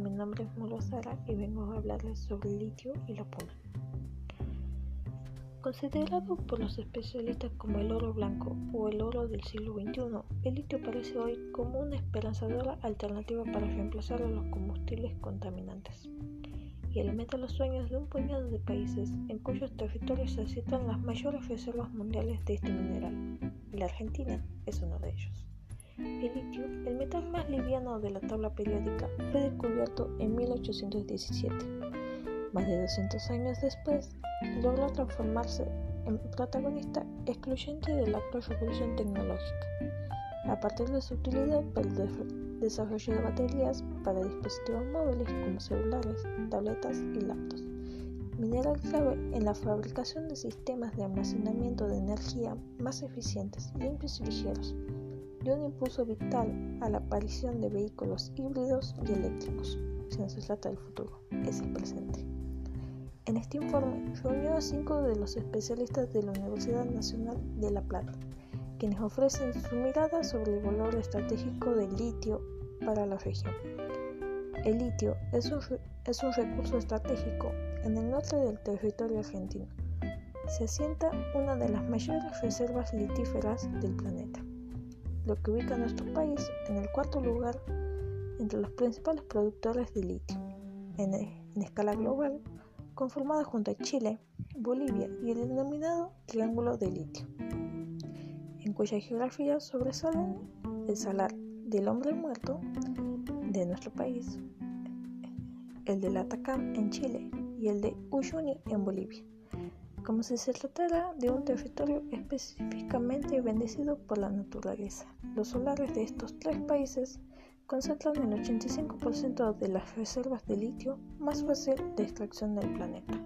nombre es Mulo Sara y vengo a hablarles sobre el litio y la puna. Considerado por los especialistas como el oro blanco o el oro del siglo XXI, el litio aparece hoy como una esperanzadora alternativa para reemplazar a los combustibles contaminantes y alimenta los sueños de un puñado de países en cuyos territorios se asientan las mayores reservas mundiales de este mineral. La Argentina es uno de ellos. El litio, el metal más liviano de la tabla periódica, fue descubierto en 1817. Más de 200 años después, logró transformarse en protagonista excluyente de la actual revolución tecnológica, a partir de su utilidad para el desarrollo de baterías para dispositivos móviles como celulares, tabletas y laptops. Mineral clave en la fabricación de sistemas de almacenamiento de energía más eficientes, limpios y ligeros dio un impulso vital a la aparición de vehículos híbridos y eléctricos. Si no se trata del futuro, es el presente. En este informe reunió a cinco de los especialistas de la Universidad Nacional de La Plata, quienes ofrecen su mirada sobre el valor estratégico del litio para la región. El litio es un, es un recurso estratégico en el norte del territorio argentino. Se asienta una de las mayores reservas litíferas del planeta lo que ubica a nuestro país en el cuarto lugar entre los principales productores de litio en, escala global, conformada junto a Chile, Bolivia y el denominado Triángulo de Litio, en cuya geografía sobresalen el salar del hombre muerto de nuestro país, el del Atacama en Chile y el de Uyuni en Bolivia como si se tratara de un territorio específicamente bendecido por la naturaleza. Los solares de estos tres países concentran el 85% de las reservas de litio más fácil de extracción del planeta.